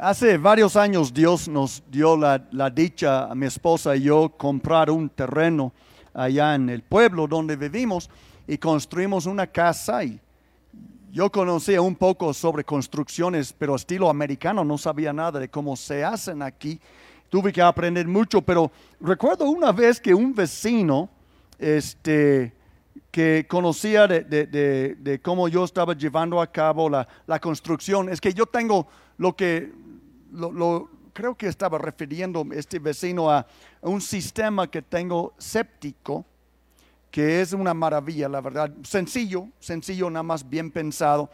Hace varios años Dios nos dio la, la dicha a mi esposa y yo comprar un terreno allá en el pueblo donde vivimos y construimos una casa y yo conocía un poco sobre construcciones, pero estilo americano, no sabía nada de cómo se hacen aquí. Tuve que aprender mucho, pero recuerdo una vez que un vecino, este, que conocía de, de- de- cómo yo estaba llevando a cabo la, la construcción, es que yo tengo lo que, lo, creo que estaba refiriendo este vecino a, a un sistema que tengo séptico, que es una maravilla, la verdad. Sencillo, sencillo, nada más bien pensado.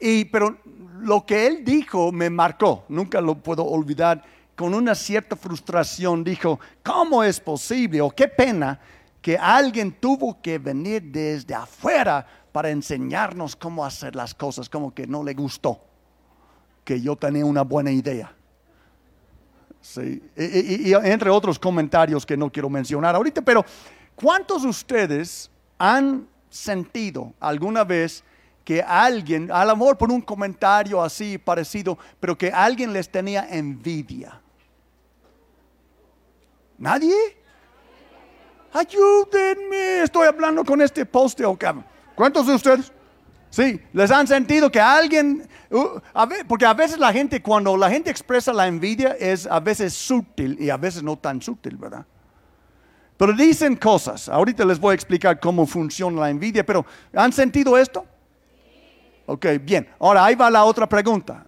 Y, pero lo que él dijo me marcó, nunca lo puedo olvidar. Con una cierta frustración dijo, ¿cómo es posible o qué pena que alguien tuvo que venir desde afuera para enseñarnos cómo hacer las cosas, como que no le gustó, que yo tenía una buena idea? Sí, y, entre otros comentarios que no quiero mencionar ahorita, pero ¿cuántos de ustedes han sentido alguna vez que alguien, a lo mejor por un comentario así parecido, pero que alguien les tenía envidia? ¿Nadie? Ayúdenme, estoy hablando con este poste. o qué. ¿Cuántos de ustedes? Sí, les han sentido que alguien, a porque a veces la gente, cuando la gente expresa la envidia, es a veces sutil y a veces no tan sutil, ¿verdad? Pero dicen cosas. Ahorita les voy a explicar cómo funciona la envidia, pero ¿han sentido esto? Ok, bien. Ahora ahí va la otra pregunta.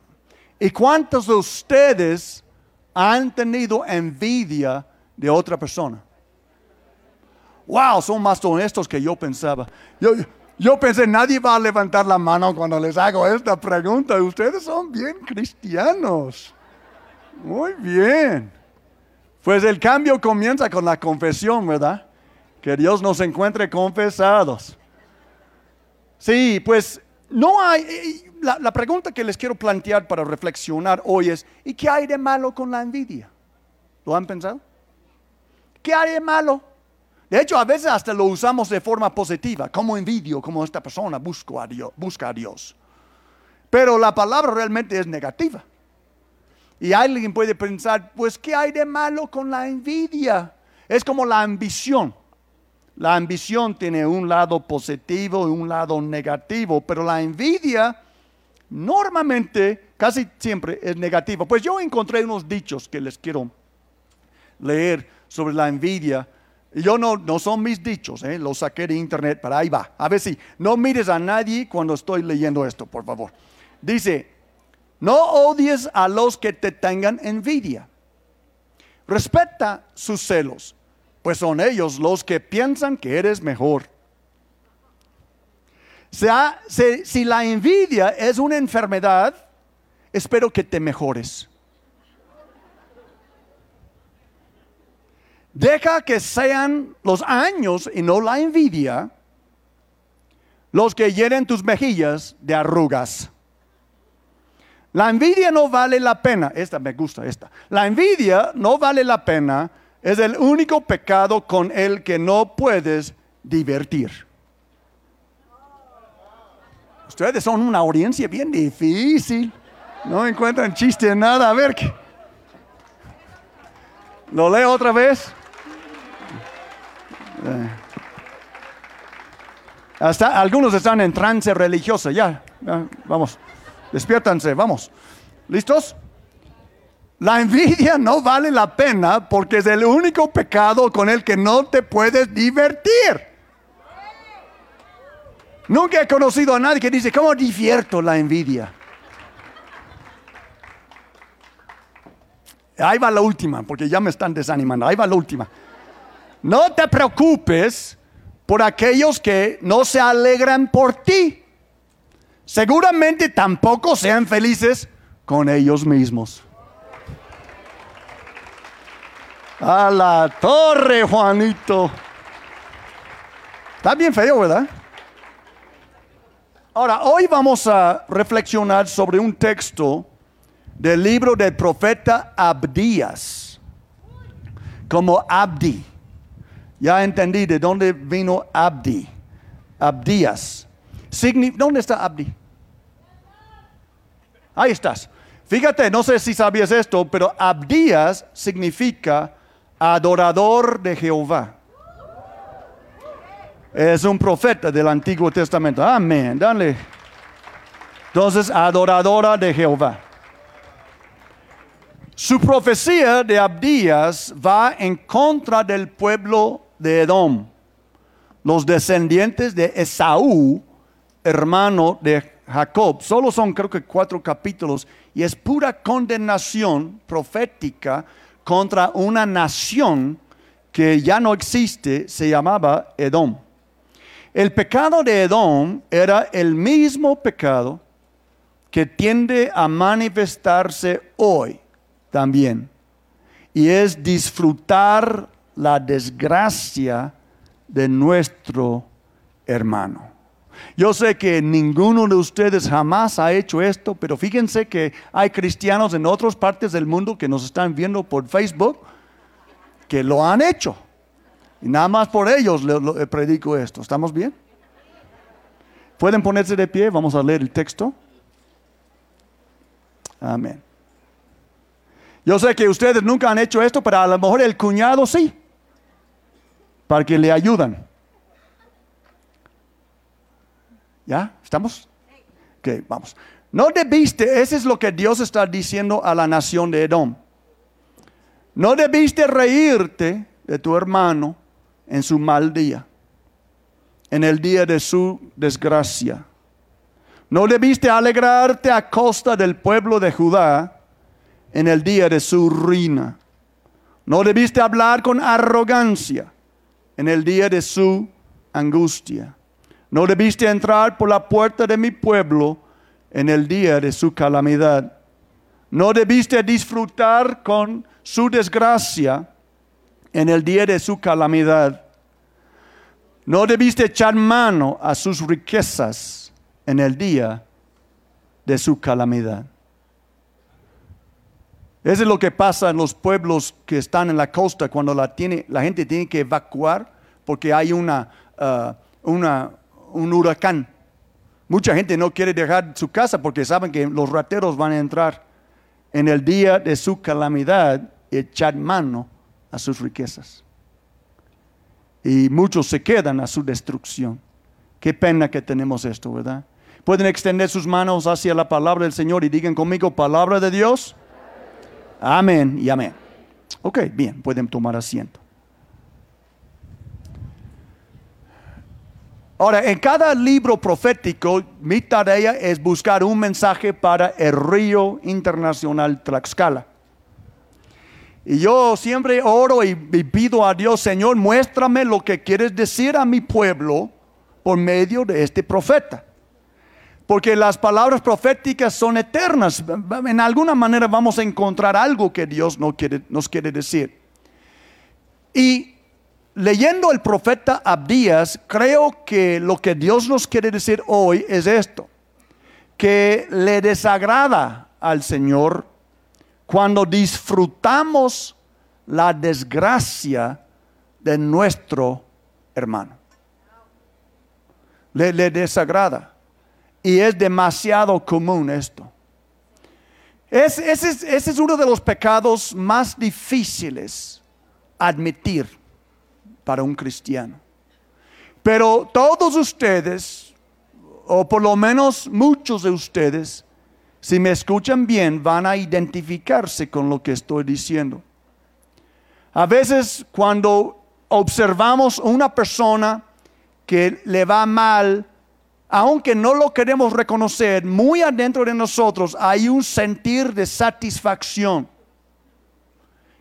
¿Y cuántos de ustedes han tenido envidia de otra persona? Wow, son más honestos que yo pensaba. Yo pensé, nadie va a levantar la mano cuando les hago esta pregunta. Ustedes son bien cristianos. Muy bien. Pues el cambio comienza con la confesión, ¿verdad? Que Dios nos encuentre confesados. Sí, pues no hay... La, la pregunta que les quiero plantear para reflexionar hoy es, ¿y qué hay de malo con la envidia? ¿Lo han pensado? ¿Qué hay de malo? De hecho, a veces hasta lo usamos de forma positiva, como envidio, como esta persona a Dios, busca a Dios. Pero la palabra realmente es negativa. Y alguien puede pensar, pues, ¿qué hay de malo con la envidia? Es como la ambición. La ambición tiene un lado positivo y un lado negativo, pero la envidia normalmente, casi siempre es negativa. Pues yo encontré unos dichos que les quiero leer sobre la envidia. Yo no, no son mis dichos, ¿eh? los saqué de internet, pero ahí va. A ver si no mires a nadie cuando estoy leyendo esto, por favor. Dice, no odies a los que te tengan envidia. Respeta sus celos, pues son ellos los que piensan que eres mejor. Sea- si la envidia es una enfermedad, espero que te mejores. Deja que sean los años y no la envidia los que llenen tus mejillas de arrugas. La envidia no vale la pena. Esta me gusta, esta. La envidia no vale la pena. Es el único pecado con el que no puedes divertir. Ustedes son una audiencia bien difícil. No encuentran chiste en nada. A ver. ¿Lo leo otra vez? Eh. Hasta algunos están en trance religioso. Ya, vamos. Despiértanse, vamos. ¿Listos? La envidia no vale la pena porque es el único pecado con el que no te puedes divertir. Nunca he conocido a nadie que dice, ¿cómo divierto la envidia? Ahí va la última, porque ya me están desanimando. Ahí va la última. No te preocupes por aquellos que no se alegran por ti. Seguramente tampoco sean felices con ellos mismos. A la torre, Juanito. Está bien feo, ¿verdad? Ahora, hoy vamos a reflexionar sobre un texto del libro del profeta Abdías, como Abdi. Ya entendí de dónde vino Abdi. Abdías. ¿Dónde está Abdi? Ahí estás. Fíjate, no sé si sabías esto, pero Abdías significa adorador de Jehová. Es un profeta del Antiguo Testamento. Amén, dale. Entonces, adoradora de Jehová. Su profecía de Abdías va en contra del pueblo de Edom, los descendientes de Esaú, hermano de Jacob. Solo son creo que cuatro capítulos y es pura condenación profética contra una nación que ya no existe, se llamaba Edom. El pecado de Edom era el mismo pecado que tiende a manifestarse hoy también. Y es disfrutar la desgracia de nuestro hermano. Yo sé que ninguno de ustedes jamás ha hecho esto, pero fíjense que hay cristianos en otras partes del mundo que nos están viendo por Facebook que lo han hecho. Y nada más por ellos le, predico esto. ¿Estamos bien? ¿Pueden ponerse de pie? Vamos a leer el texto. Amén. Yo sé que ustedes nunca han hecho esto, pero a lo mejor el cuñado sí, para que le ayudan. ¿Ya? ¿Estamos? Ok, vamos. No debiste, ese es lo que Dios está diciendo a la nación de Edom. No debiste reírte de tu hermano en su mal día, en el día de su desgracia. No debiste alegrarte a costa del pueblo de Judá en el día de su ruina. No debiste hablar con arrogancia en el día de su angustia. No debiste entrar por la puerta de mi pueblo en el día de su calamidad. No debiste disfrutar con su desgracia en el día de su calamidad. No debiste echar mano a sus riquezas en el día de su calamidad. Eso es lo que pasa en los pueblos que están en la costa cuando la, tiene, la gente tiene que evacuar porque hay uh, una, un huracán. Mucha gente no quiere dejar su casa porque saben que los rateros van a entrar en el día de su calamidad echar mano a sus riquezas. Y muchos se quedan a su destrucción. Qué pena que tenemos esto, ¿verdad? Pueden extender sus manos hacia la palabra del Señor y digan conmigo, palabra de Dios. Amén y amén. Ok, bien, pueden tomar asiento. Ahora, en cada libro profético, mi tarea es buscar un mensaje para el río internacional Tlaxcala. Y yo siempre oro y, pido a Dios, Señor, muéstrame lo que quieres decir a mi pueblo por medio de este profeta porque las palabras proféticas son eternas. En alguna manera vamos a encontrar algo que Dios nos quiere, nos quiere decir. Y leyendo el profeta Abdías, creo que lo que Dios nos quiere decir hoy es esto, que le desagrada al Señor cuando disfrutamos la desgracia de nuestro hermano. Le, le desagrada. Y es demasiado común esto. ese, es, uno de los pecados más difíciles admitir para un cristiano. Pero todos ustedes, o por lo menos muchos de ustedes, si me escuchan bien, van a identificarse con lo que estoy diciendo. A veces cuando observamos una persona que le va mal aunque no lo queremos reconocer, muy adentro de nosotros hay un sentir de satisfacción,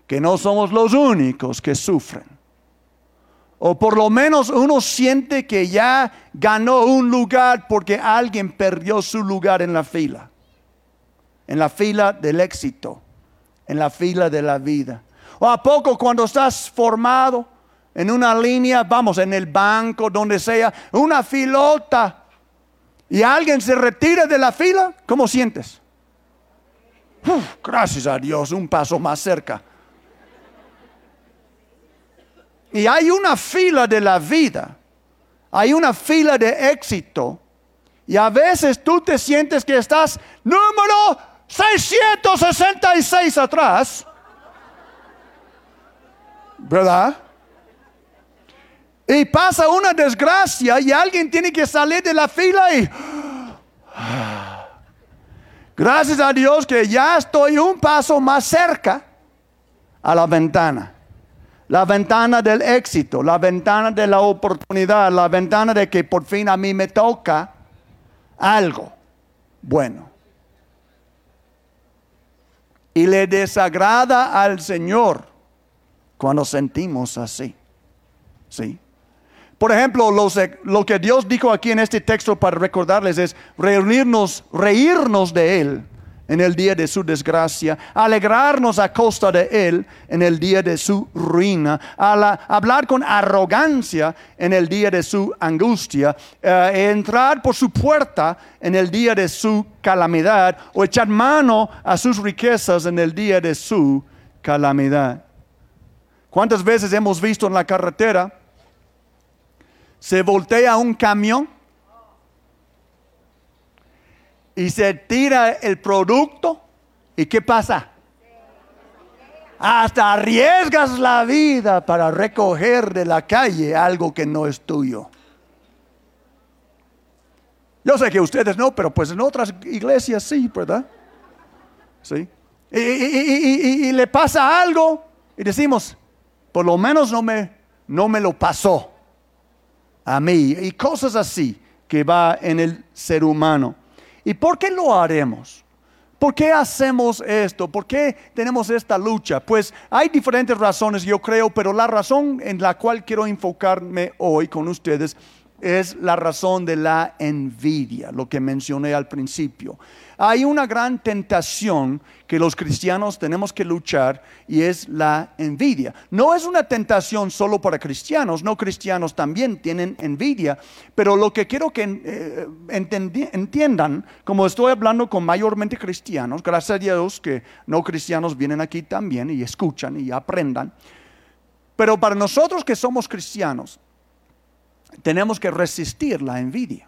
que no somos los únicos que sufren. O por lo menos uno siente que ya ganó un lugar porque alguien perdió su lugar en la fila, en la fila del éxito, en la fila de la vida. O a poco cuando estás formado en una línea, vamos, en el banco, donde sea, una filota y alguien se retira de la fila, ¿cómo sientes? gracias a Dios, un paso más cerca. Y hay una fila de la vida, hay una fila de éxito. Y a veces tú te sientes que estás número 666 atrás. ¿Verdad? Y pasa una desgracia y alguien tiene que salir de la fila y... Gracias a Dios que ya estoy un paso más cerca a la ventana. La ventana del éxito, la ventana de la oportunidad, la ventana de que por fin a mí me toca algo bueno. Y le desagrada al Señor cuando sentimos así. ¿Sí? Por ejemplo, lo que Dios dijo aquí en este texto para recordarles es reunirnos, reírnos de Él en el día de su desgracia, alegrarnos a costa de Él en el día de su ruina, hablar con arrogancia en el día de su angustia, eh, entrar por su puerta en el día de su calamidad o echar mano a sus riquezas en el día de su calamidad. ¿Cuántas veces hemos visto en la carretera? Se voltea un camión y se tira el producto y ¿qué pasa? Hasta arriesgas la vida para recoger de la calle algo que no es tuyo. Yo sé que ustedes no, pero pues en otras iglesias sí, ¿verdad? Sí. Y, le pasa algo y decimos, por lo menos no me, no me lo pasó a mí y cosas así que va en el ser humano. ¿Y por qué lo haremos? ¿Por qué hacemos esto? ¿Por qué tenemos esta lucha? Pues hay diferentes razones, yo creo, pero la razón en la cual quiero enfocarme hoy con ustedes es la razón de la envidia, lo que mencioné al principio. Hay una gran tentación que los cristianos tenemos que luchar y es la envidia. No es una tentación solo para cristianos, no cristianos también tienen envidia, pero lo que quiero que eh, entiendan, como estoy hablando con mayormente cristianos, gracias a Dios que no cristianos vienen aquí también y escuchan y aprendan, pero para nosotros que somos cristianos, tenemos que resistir la envidia.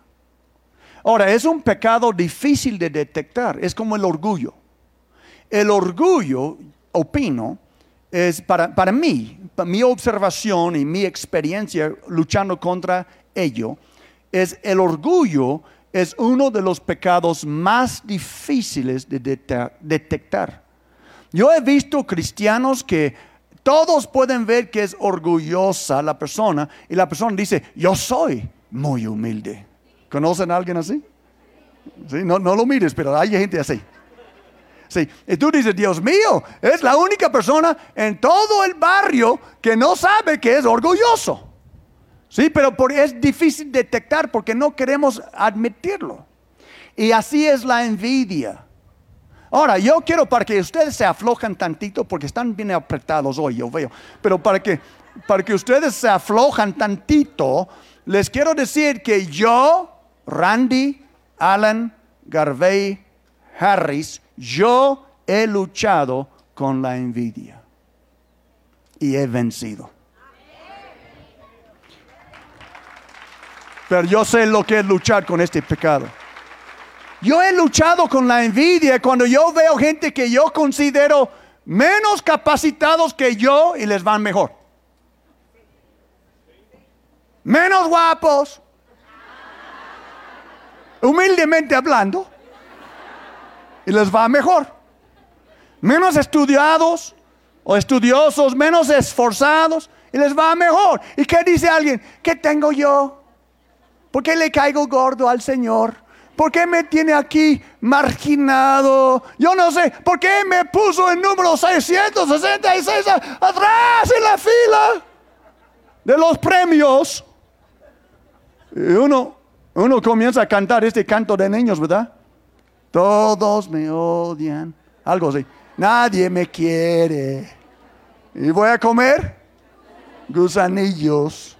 Ahora, es un pecado difícil de detectar, es como el orgullo. El orgullo, opino, es para, para mí, mi observación y mi experiencia luchando contra ello, es el orgullo es uno de los pecados más difíciles de detectar. Yo he visto cristianos que todos pueden ver que es orgullosa la persona y la persona dice, yo soy muy humilde. ¿Conocen a alguien así? ¿Sí? No, lo mires, pero hay gente así. Sí. Y tú dices, Dios mío, es la única persona en todo el barrio que no sabe que es orgulloso. Sí, pero es difícil detectar porque no queremos admitirlo. Y así es la envidia. Ahora, yo quiero para que ustedes se aflojen tantito, porque están bien apretados hoy, yo veo, pero para que, para que ustedes se aflojan tantito, les quiero decir que yo Randy, Alan, Garvey, Harris, yo he luchado con la envidia y he vencido. Pero yo sé lo que es luchar con este pecado. Yo he luchado con la envidia cuando yo veo gente que yo considero menos capacitados que yo y les van mejor. Menos guapos, humildemente hablando, y les va mejor. Menos estudiados o estudiosos, menos esforzados, y les va mejor. ¿Y qué dice alguien? ¿Qué tengo yo? ¿Por qué le caigo gordo al Señor? ¿Por qué me tiene aquí marginado? Yo no sé. ¿Por qué me puso el número 666 atrás en la fila de los premios? Y uno, uno comienza a cantar este canto de niños, ¿verdad? Todos me odian. Algo así. Nadie me quiere. ¿Y voy a comer? Gusanillos.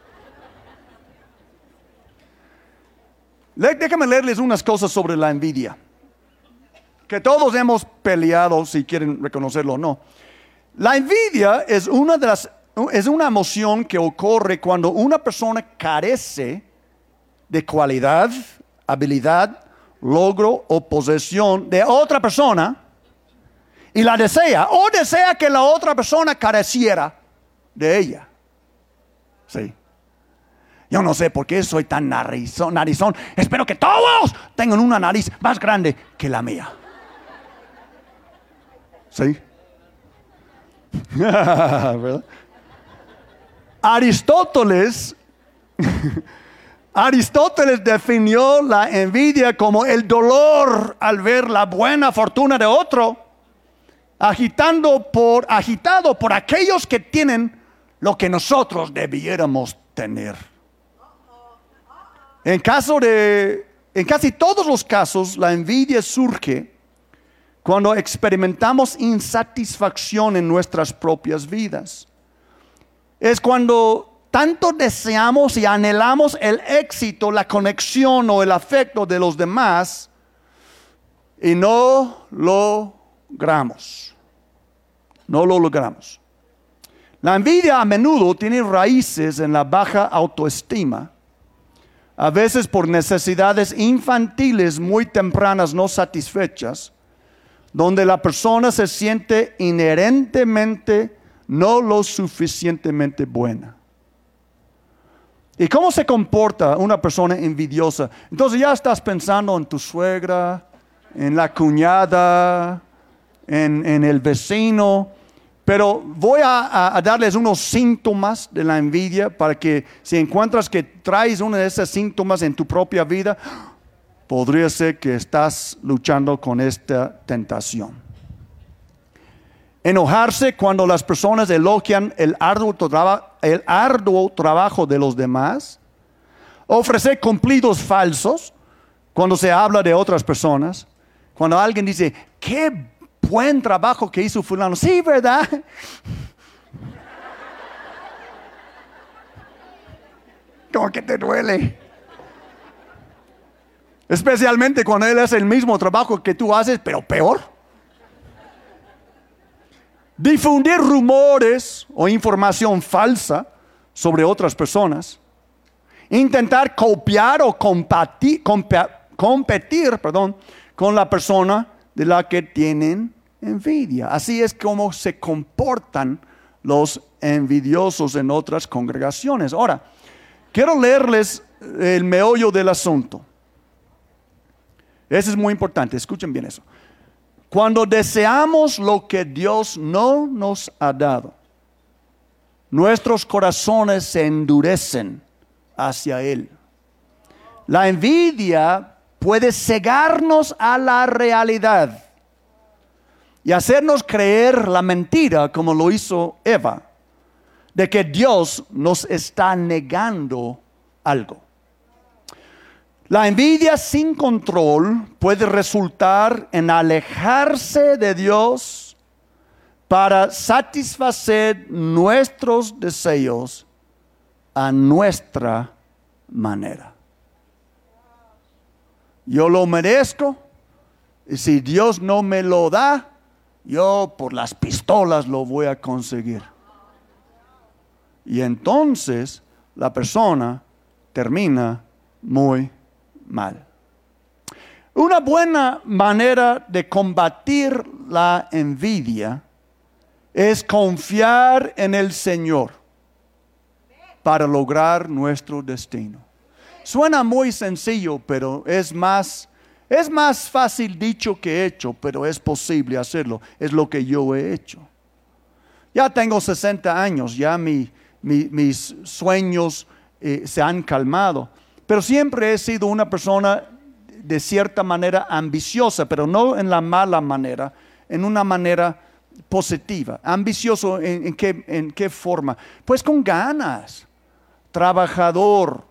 Déjame leerles unas cosas sobre la envidia. Que todos hemos peleado, si quieren reconocerlo o no. La envidia es una, de las, es una emoción que ocurre cuando una persona carece de cualidad, habilidad, logro o posesión de otra persona y la desea, o desea que la otra persona careciera de ella. Sí. Yo no sé por qué soy tan narizón, narizón. Espero que todos tengan una nariz más grande que la mía. ¿Sí? Aristóteles, Aristóteles definió la envidia como el dolor al ver la buena fortuna de otro, agitando por, agitado por aquellos que tienen lo que nosotros debiéramos tener. En casi todos los casos, la envidia surge cuando experimentamos insatisfacción en nuestras propias vidas. Es cuando tanto deseamos y anhelamos el éxito, la conexión o el afecto de los demás y no lo logramos. No lo logramos. La envidia a menudo tiene raíces en la baja autoestima, a veces por necesidades infantiles muy tempranas no satisfechas donde la persona se siente inherentemente no lo suficientemente buena. ¿Y cómo se comporta una persona envidiosa? Entonces ya estás pensando en tu suegra, en la cuñada, en, el vecino. Pero voy a, a, darles unos síntomas de la envidia para que si encuentras que traes uno de esos síntomas en tu propia vida, podría ser que estás luchando con esta tentación. Enojarse cuando las personas elogian el arduo, el arduo trabajo de los demás. Ofrecer cumplidos falsos cuando se habla de otras personas. Cuando alguien dice, qué buen trabajo que hizo fulano. Sí, ¿verdad? Como que te duele. Especialmente cuando Él hace el mismo trabajo que tú haces, pero peor. Difundir rumores o información falsa sobre otras personas. Intentar copiar o competir, competir perdón, con la persona de la que tienen envidia. Así es como se comportan los envidiosos en otras congregaciones. Ahora, quiero leerles el meollo del asunto. Eso es muy importante, escuchen bien eso. Cuando deseamos lo que Dios no nos ha dado, nuestros corazones se endurecen hacia Él. La envidia puede cegarnos a la realidad y hacernos creer la mentira como lo hizo Eva, de que Dios nos está negando algo. La envidia sin control puede resultar en alejarse de Dios para satisfacer nuestros deseos a nuestra manera. Yo lo merezco y si Dios no me lo da, yo por las pistolas lo voy a conseguir. Y entonces la persona termina muy mal. Una buena manera de combatir la envidia es confiar en el Señor para lograr nuestro destino. Suena muy sencillo, pero es más es más fácil dicho que hecho, pero es posible hacerlo. Es lo que yo he hecho. Ya tengo 60 años, ya mis sueños eh, se han calmado. Pero siempre he sido una persona de cierta manera ambiciosa, pero no en la mala manera, en una manera positiva. Ambicioso en, qué, en qué forma? Pues con ganas, trabajador,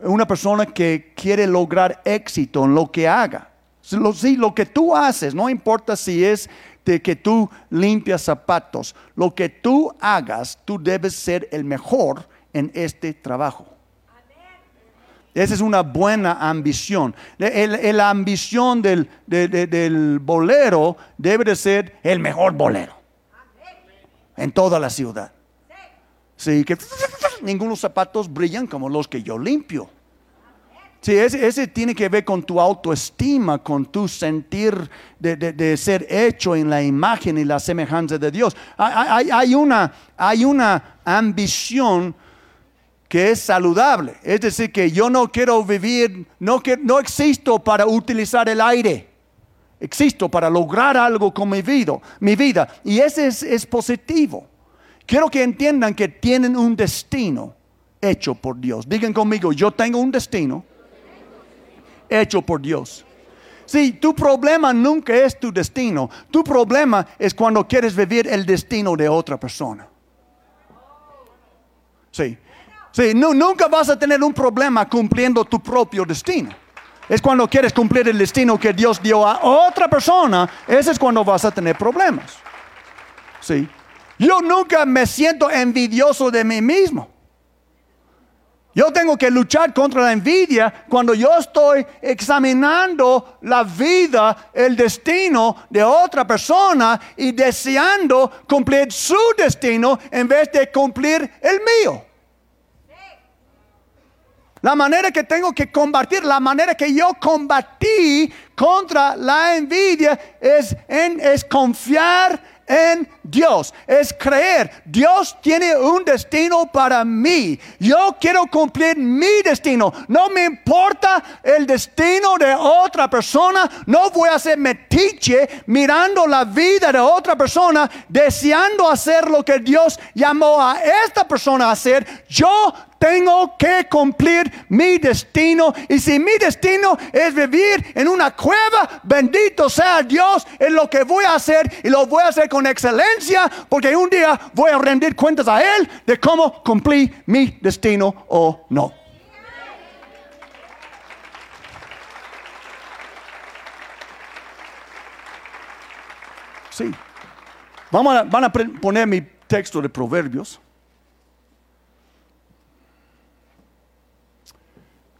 una persona que quiere lograr éxito en lo que haga. Sí, lo que tú haces, no importa si es de que tú limpias zapatos, lo que tú hagas, tú debes ser el mejor en este trabajo. Esa es una buena ambición. la ambición del, del, bolero debe de ser el mejor bolero en toda la ciudad. Sí, que ningunos zapatos brillan como los que yo limpio. Sí, ese, ese tiene que ver con tu autoestima, con tu sentir de, de- de ser hecho en la imagen y la semejanza de Dios. Hay, hay- hay una, hay una ambición que es saludable. Es decir, que yo no quiero vivir, no, que, no existo para utilizar el aire. Existo para lograr algo con mi vida. Mi vida. Y ese es, es positivo. Quiero que entiendan que tienen un destino hecho por Dios. Digan conmigo, yo tengo un destino hecho por Dios. Sí, tu problema nunca es tu destino. Tu problema es cuando quieres vivir el destino de otra persona. Sí. Sí, nu- nunca vas a tener un problema cumpliendo tu propio destino. Es cuando quieres cumplir el destino que Dios dio a otra persona, ese es cuando vas a tener problemas. Sí. Yo nunca me siento envidioso de mí mismo. Yo tengo que luchar contra la envidia cuando yo estoy examinando la vida, el destino de otra persona y deseando cumplir su destino en vez de cumplir el mío. La manera que tengo que combatir, la manera que yo combatí contra la envidia es, en, confiar en Dios, es creer. Dios tiene un destino para mí. Yo quiero cumplir mi destino. No me importa el destino de otra persona. No voy a ser metiche mirando la vida de otra persona, deseando hacer lo que Dios llamó a esta persona a hacer. Yo tengo que cumplir mi destino. Y si mi destino es vivir en una cueva, bendito sea Dios en lo que voy a hacer y lo voy a hacer con excelencia, porque un día voy a rendir cuentas a Él de cómo cumplí mi destino o no. Sí. Vamos a, van a poner mi texto de Proverbios.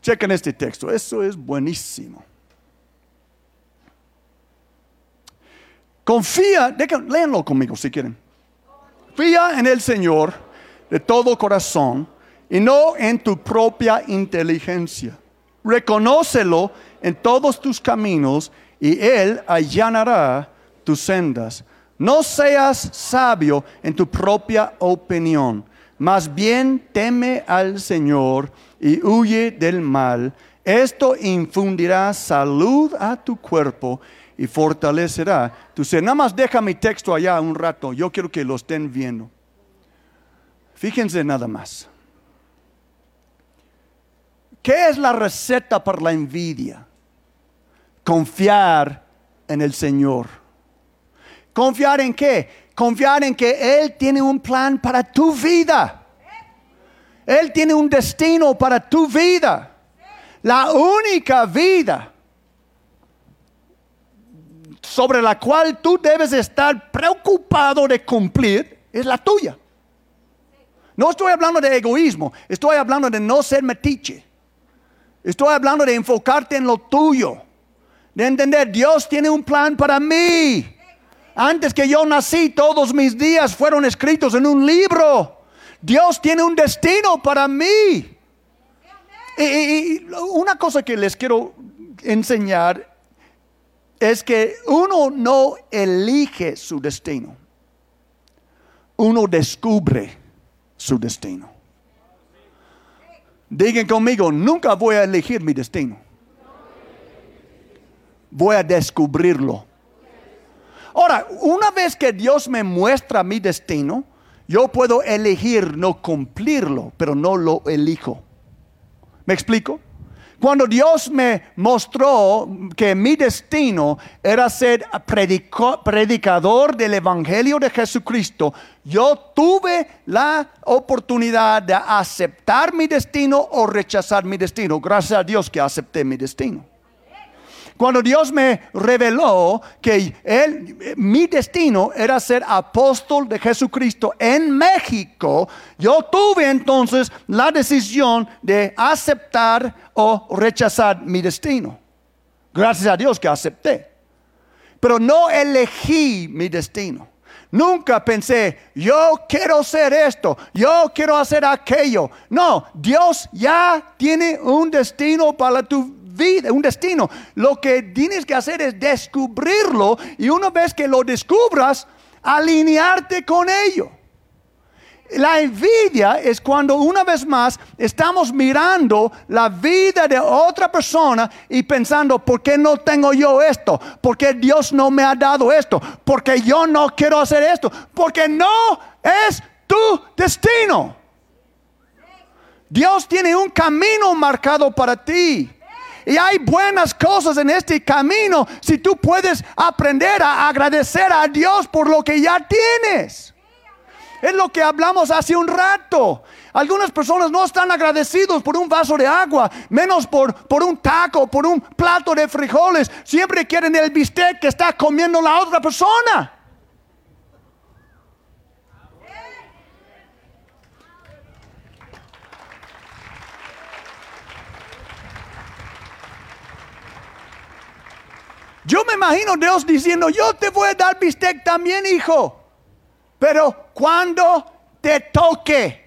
Chequen este texto, eso es buenísimo. Confía, léanlo conmigo si quieren. Confía en el Señor de todo corazón y no en tu propia inteligencia. Reconócelo en todos tus caminos y Él allanará tus sendas. No seas sabio en tu propia opinión, más bien teme al Señor y huye del mal. Esto infundirá salud a tu cuerpo y fortalecerá tu ser. Nada más deja mi texto allá un rato. Yo quiero que lo estén viendo. Fíjense nada más. ¿Qué es la receta para la envidia? Confiar en el Señor. ¿Confiar en qué? Confiar en que Él tiene un plan para tu vida. Él tiene un destino para tu vida. La única vida sobre la cual tú debes estar preocupado de cumplir es la tuya. No estoy hablando de egoísmo, estoy hablando de no ser metiche. Estoy hablando de enfocarte en lo tuyo, de entender, Dios tiene un plan para mí. Antes que yo nací, todos mis días fueron escritos en un libro. Dios tiene un destino para mí. Y, una cosa que les quiero enseñar es que uno no elige su destino. Uno descubre su destino. Digan conmigo, nunca voy a elegir mi destino. Voy a descubrirlo. Ahora, una vez que Dios me muestra mi destino, yo puedo elegir no cumplirlo, pero no lo elijo. ¿Me explico? Cuando Dios me mostró que mi destino era ser predicador del Evangelio de Jesucristo, yo tuve la oportunidad de aceptar mi destino o rechazar mi destino. Gracias a Dios que acepté mi destino. Cuando Dios me reveló que él, eh, mi destino era ser apóstol de Jesucristo en México, yo tuve entonces la decisión de aceptar o rechazar mi destino. Gracias a Dios que acepté. Pero no elegí mi destino. Nunca pensé, yo quiero hacer esto, yo quiero hacer aquello. No, Dios ya tiene un destino para tu vida, un destino. Lo que tienes que hacer es descubrirlo y una vez que lo descubras, alinearte con ello. La envidia es cuando una vez más estamos mirando la vida de otra persona y pensando, ¿por qué no tengo yo esto? ¿Por qué Dios no me ha dado esto? ¿Por qué yo no quiero hacer esto? Porque no es tu destino. Dios tiene un camino marcado para ti. Y hay buenas cosas en este camino si tú puedes aprender a agradecer a Dios por lo que ya tienes. Es lo que hablamos hace un rato. Algunas personas no están agradecidos por un vaso de agua, menos por, por un taco, por un plato de frijoles. Siempre quieren el bistec que está comiendo la otra persona. Yo me imagino Dios diciendo, yo te voy a dar bistec también, hijo. Pero cuando te toque,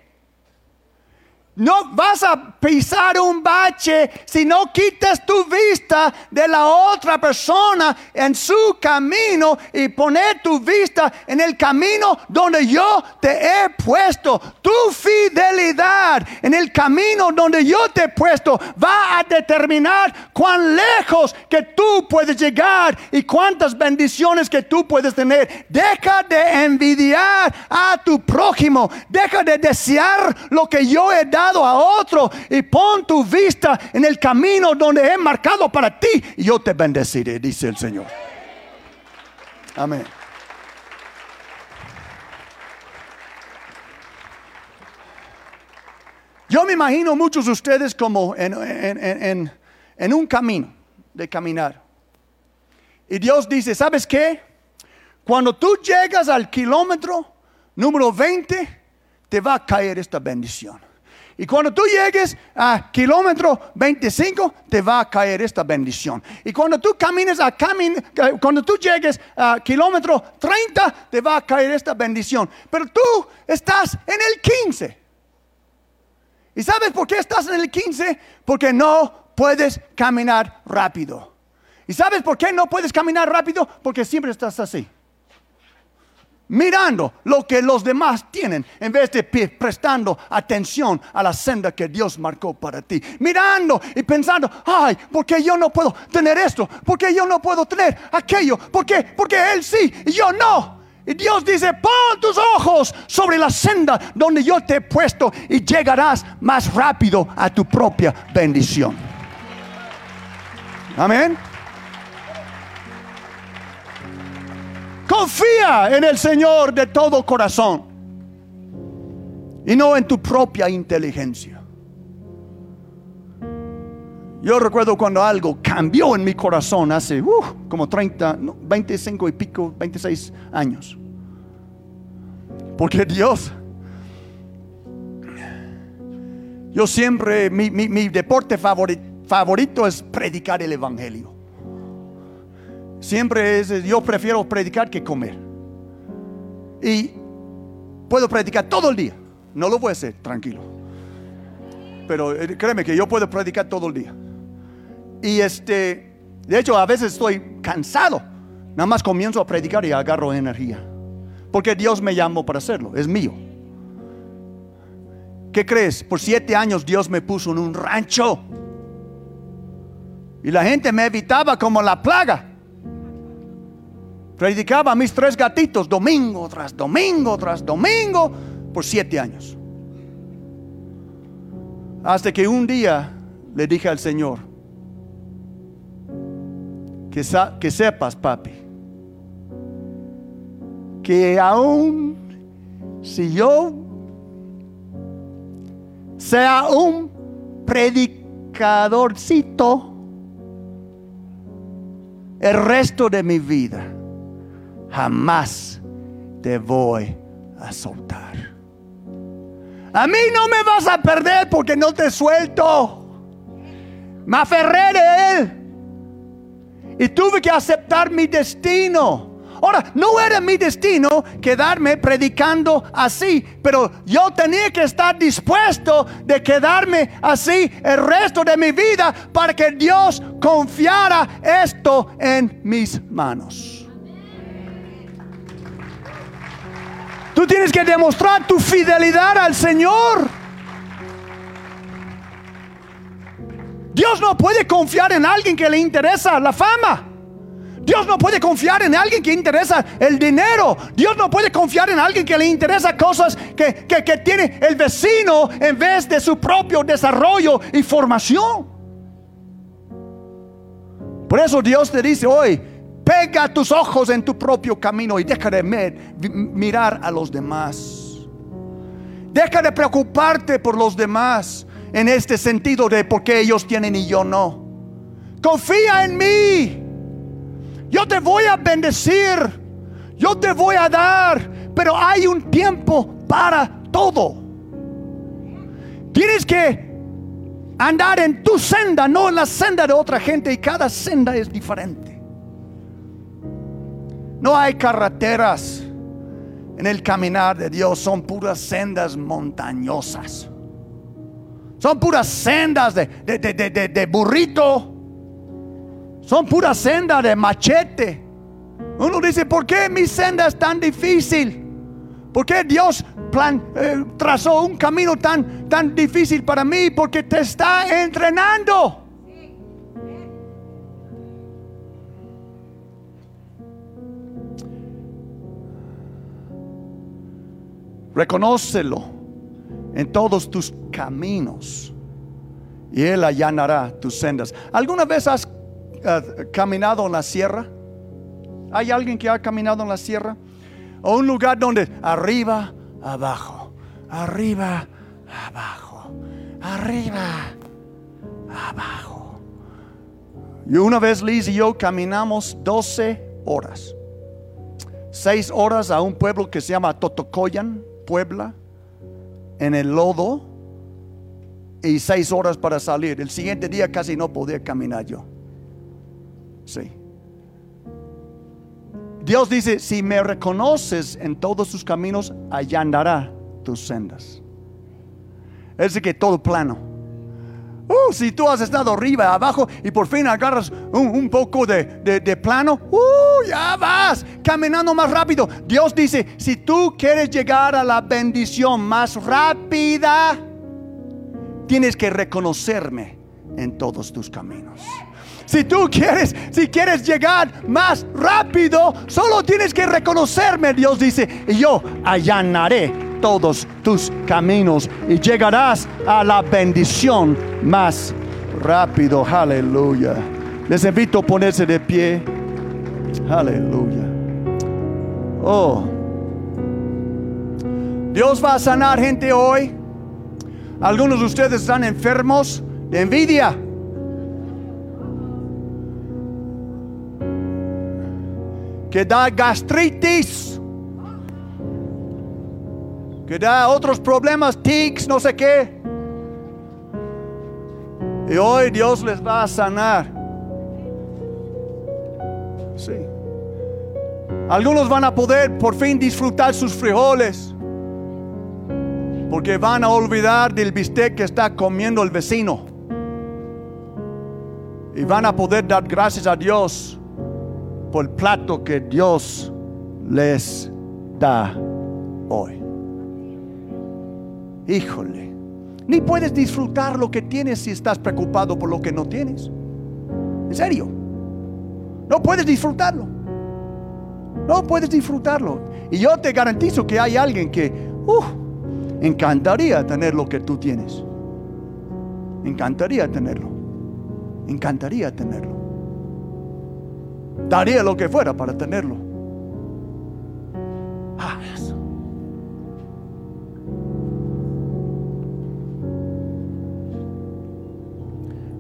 no vas a pisar un bache si no quitas tu vista de la otra persona en su camino y poner tu vista en el camino donde yo te he puesto. Tu fidelidad en el camino donde yo te he puesto va a determinar cuán lejos que tú puedes llegar y cuántas bendiciones que tú puedes tener. Deja de envidiar a tu prójimo. Deja de desear lo que yo he dado a otro y pon tu vista en el camino donde he marcado para ti y yo te bendeciré, dice el Señor. Amén. Yo me imagino muchos de ustedes como en, en un camino de caminar. Y Dios dice, ¿sabes qué? Cuando tú llegas al kilómetro número 20, te va a caer esta bendición. Y cuando tú llegues a kilómetro 25, te va a caer esta bendición. Y cuando tú camines a camin, cuando tú llegues a kilómetro 30, te va a caer esta bendición. Pero tú estás en el 15. ¿Y sabes por qué estás en el 15? Porque no puedes caminar rápido. ¿Y sabes por qué no puedes caminar rápido? Porque siempre estás así mirando lo que los demás tienen en vez de prestando atención a la senda que Dios marcó para ti. Mirando y pensando, ay, ¿por qué yo no puedo tener esto? ¿Por qué yo no puedo tener aquello? ¿Por qué? Porque Él sí y yo no. Y Dios dice, pon tus ojos sobre la senda donde yo te he puesto y llegarás más rápido a tu propia bendición. Amén. Confía en el Señor de todo corazón y no en tu propia inteligencia. Yo recuerdo cuando algo cambió en mi corazón hace uh, como 30, 25 y pico, 26 años. Porque Dios, yo siempre, mi, mi deporte favorito, favorito es predicar el Evangelio. Siempre es, yo prefiero predicar que comer. Y puedo predicar todo el día. No lo voy a hacer, tranquilo. Pero eh, créeme que yo puedo predicar todo el día. Y este, de hecho, a veces estoy cansado. Nada más comienzo a predicar y agarro energía. Porque Dios me llamó para hacerlo, es mío. ¿Qué crees? Por siete años Dios me puso en un rancho. Y la gente me evitaba como la plaga. Predicaba a mis tres gatitos domingo tras domingo tras domingo por siete años. Hasta que un día le dije al Señor, que, que sepas, papi, que aún si yo sea un predicadorcito el resto de mi vida, jamás te voy a soltar. A mí no me vas a perder porque no te suelto. Me aferré de él. Y tuve que aceptar mi destino. Ahora, no era mi destino quedarme predicando así, pero yo tenía que estar dispuesto de quedarme así el resto de mi vida para que Dios confiara esto en mis manos. Tú tienes que demostrar tu fidelidad al Señor. Dios no puede confiar en alguien que le interesa la fama. Dios no puede confiar en alguien que interesa el dinero. Dios no puede confiar en alguien que le interesa cosas que, que tiene el vecino en vez de su propio desarrollo y formación. Por eso Dios te dice hoy, pega tus ojos en tu propio camino y deja de mirar a los demás. Deja de preocuparte por los demás en este sentido de por qué ellos tienen y yo no. Confía en mí. Yo te voy a bendecir. Yo te voy a dar. Pero hay un tiempo para todo. Tienes que andar en tu senda, no en la senda de otra gente. Y cada senda es diferente. No hay carreteras en el caminar de Dios. Son puras sendas montañosas. Son puras sendas de, de burrito. Son puras sendas de machete. Uno dice, ¿por qué mi senda es tan difícil? ¿Por qué Dios eh, trazó un camino tan, tan difícil para mí? Porque te está entrenando. Reconócelo en todos tus caminos y Él allanará tus sendas. ¿Alguna vez has caminado en la sierra? ¿Hay alguien que ha caminado en la sierra? O un lugar donde arriba, abajo, arriba, abajo, arriba, abajo. Y una vez Liz y yo caminamos 12 horas. 6 horas a un pueblo que se llama Totocoyan, Puebla, en el lodo. Y 6 horas para salir. El siguiente día casi no podía caminar yo. Sí. Dios dice, si me reconoces en todos tus caminos, allanará tus sendas. Es decir, que todo plano. Uh, si tú has estado arriba, abajo y por fin agarras un, poco de, de, plano, uh, ya vas caminando más rápido. Dios dice, si tú quieres llegar a la bendición más rápida, tienes que reconocerme en todos tus caminos. Si tú quieres, si quieres llegar más rápido, solo tienes que reconocerme, Dios dice, y yo allanaré todos tus caminos y llegarás a la bendición más rápido. Aleluya. Les invito a ponerse de pie. Aleluya. Oh. Dios va a sanar gente hoy. Algunos de ustedes están enfermos de envidia. que da gastritis, que da otros problemas, tics, no sé qué. Y hoy Dios les va a sanar. Sí. Algunos van a poder por fin disfrutar sus frijoles. Porque van a olvidar del bistec que está comiendo el vecino. Y van a poder dar gracias a Dios por el plato que Dios les da hoy. Híjole, ni puedes disfrutar lo que tienes si estás preocupado por lo que no tienes. En serio, no puedes disfrutarlo. No puedes disfrutarlo. Y yo te garantizo que hay alguien que uh, encantaría tener lo que tú tienes. Encantaría tenerlo. Encantaría tenerlo. Daría lo que fuera para tenerlo. Ah,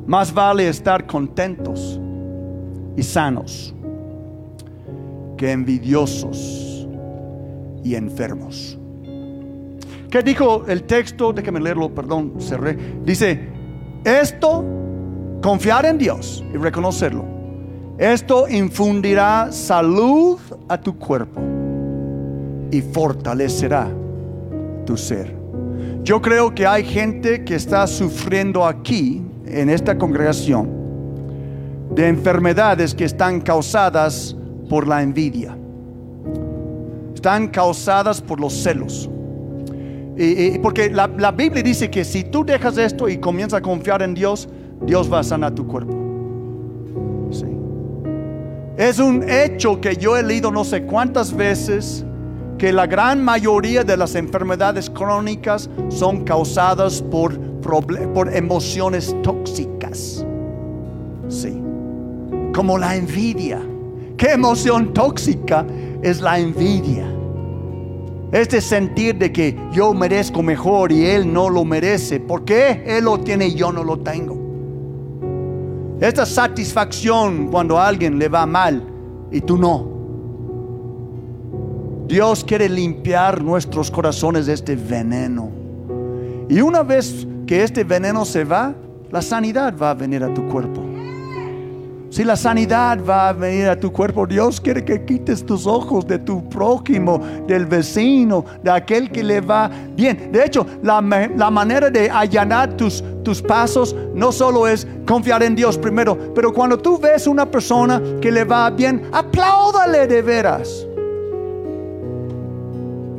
Más vale estar contentos y sanos que envidiosos y enfermos. ¿Qué dijo el texto? Déjame leerlo, perdón, cerré. Dice, esto, confiar en Dios y reconocerlo Esto infundirá salud a tu cuerpo y fortalecerá tu ser. Yo creo que hay gente que está sufriendo aquí, en esta congregación, de enfermedades que están causadas por la envidia. Están causadas por los celos. Y, porque la, Biblia dice que si tú dejas esto y comienzas a confiar en Dios, Dios va a sanar tu cuerpo. Es un hecho que yo he leído no sé cuántas veces que la gran mayoría de las enfermedades crónicas son causadas por, por emociones tóxicas. Sí. Como la envidia. ¿Qué emoción tóxica es la envidia? Este sentir de que yo merezco mejor y él no lo merece. ¿Por qué él lo tiene y yo no lo tengo? Esta satisfacción cuando a alguien le va mal y tú no. Dios quiere limpiar nuestros corazones de este veneno. Y una vez que este veneno se va, la sanidad va a venir a tu cuerpo. Si la sanidad va a venir a tu cuerpo, Dios quiere que quites tus ojos de tu prójimo, del vecino, de aquel que le va bien. De hecho, la, manera de allanar tus, tus pasos no solo es confiar en Dios primero, pero cuando tú ves una persona que le va bien, apláudale de veras.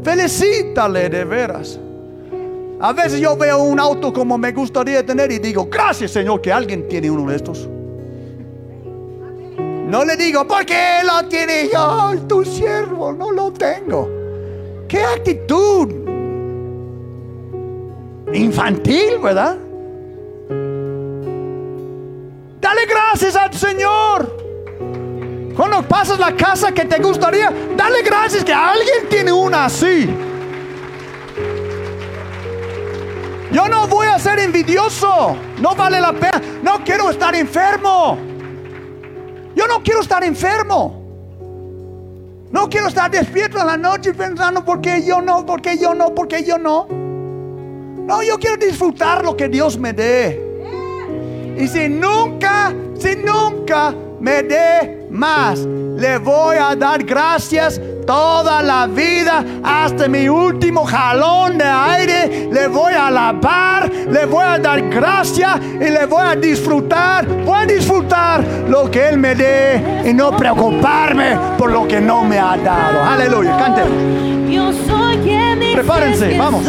Felicítale de veras. A veces yo veo un auto como me gustaría tener y digo, gracias Señor que alguien tiene uno de estos. No le digo, ¿por qué lo tiene yo? Tu siervo, no lo tengo. ¿Qué actitud? Infantil, ¿verdad? Dale gracias al Señor. Cuando pasas la casa que te gustaría, dale gracias que alguien tiene una así. Yo no voy a ser envidioso. No vale la pena. No quiero estar enfermo. Yo no quiero estar enfermo. No quiero estar despierto en la noche pensando por qué yo no, por qué yo no, por qué yo no. No, yo quiero disfrutar lo que Dios me dé. Y si nunca, si nunca me dé más. Le voy a dar gracias toda la vida hasta mi último jalón de aire. Le voy a alabar, le voy a dar gracias y le voy a disfrutar. Voy a disfrutar lo que Él me dé y no preocuparme por lo que no me ha dado. Aleluya, cante. Prepárense, vamos.